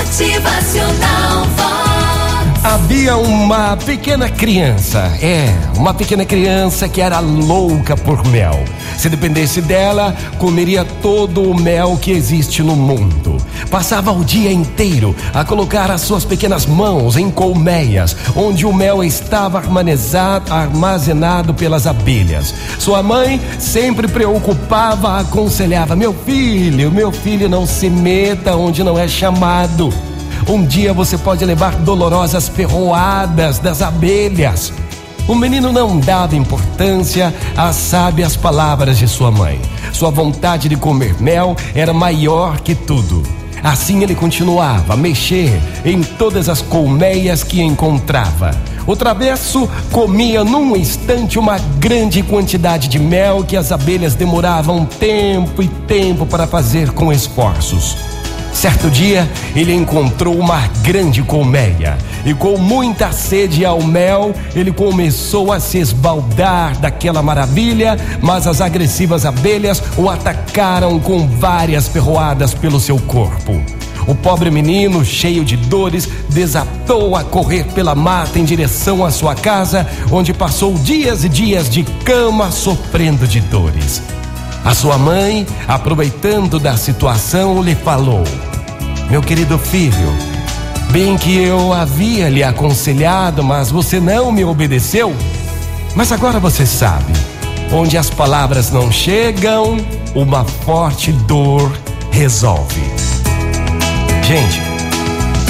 Motivacional Vox. Havia uma pequena criança, é, uma pequena criança que era louca por mel. Se dependesse dela, comeria todo o mel que existe no mundo. Passava o dia inteiro a colocar as suas pequenas mãos em colmeias, onde o mel estava armazenado, pelas abelhas. Sua mãe sempre preocupava, aconselhava: Meu filho, meu filho, não se meta onde não é chamado. Um dia você pode levar dolorosas ferroadas das abelhas. O menino não dava importância às sábias palavras de sua mãe. Sua vontade de comer mel era maior que tudo. Assim ele continuava a mexer em todas as colmeias que encontrava. O travesso comia num instante uma grande quantidade de mel que as abelhas demoravam tempo e tempo para fazer com esforços. Certo dia, ele encontrou uma grande colmeia e, com muita sede ao mel, ele começou a se esbaldar daquela maravilha, mas as agressivas abelhas o atacaram com várias ferroadas pelo seu corpo. O pobre menino, cheio de dores, desatou a correr pela mata em direção à sua casa, onde passou dias e dias de cama sofrendo de dores. A sua mãe, aproveitando da situação, lhe falou: Meu querido filho, bem que eu havia lhe aconselhado, mas você não me obedeceu. Mas agora você sabe: onde as palavras não chegam, uma forte dor resolve. Gente,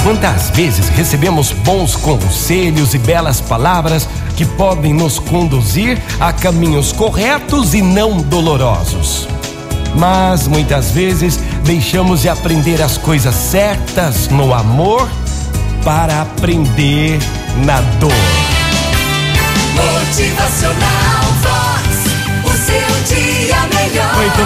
quantas vezes recebemos bons conselhos e belas palavras que podem nos conduzir a caminhos corretos e não dolorosos. Mas muitas vezes deixamos de aprender as coisas certas no amor para aprender na dor. Motivacional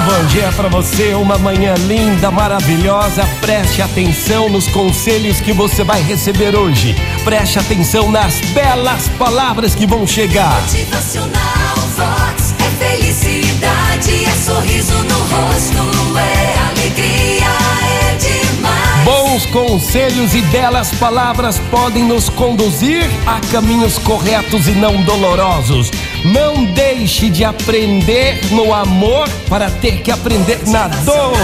bom dia para você, uma manhã linda, maravilhosa. Preste atenção nos conselhos que você vai receber hoje. Preste atenção nas belas palavras que vão chegar. Motivacional Vox. É felicidade, é sorriso no rosto, é alegria, é demais. Bons conselhos e belas palavras podem nos conduzir a caminhos corretos e não dolorosos. Não deixe de aprender no amor para ter que aprender na dor.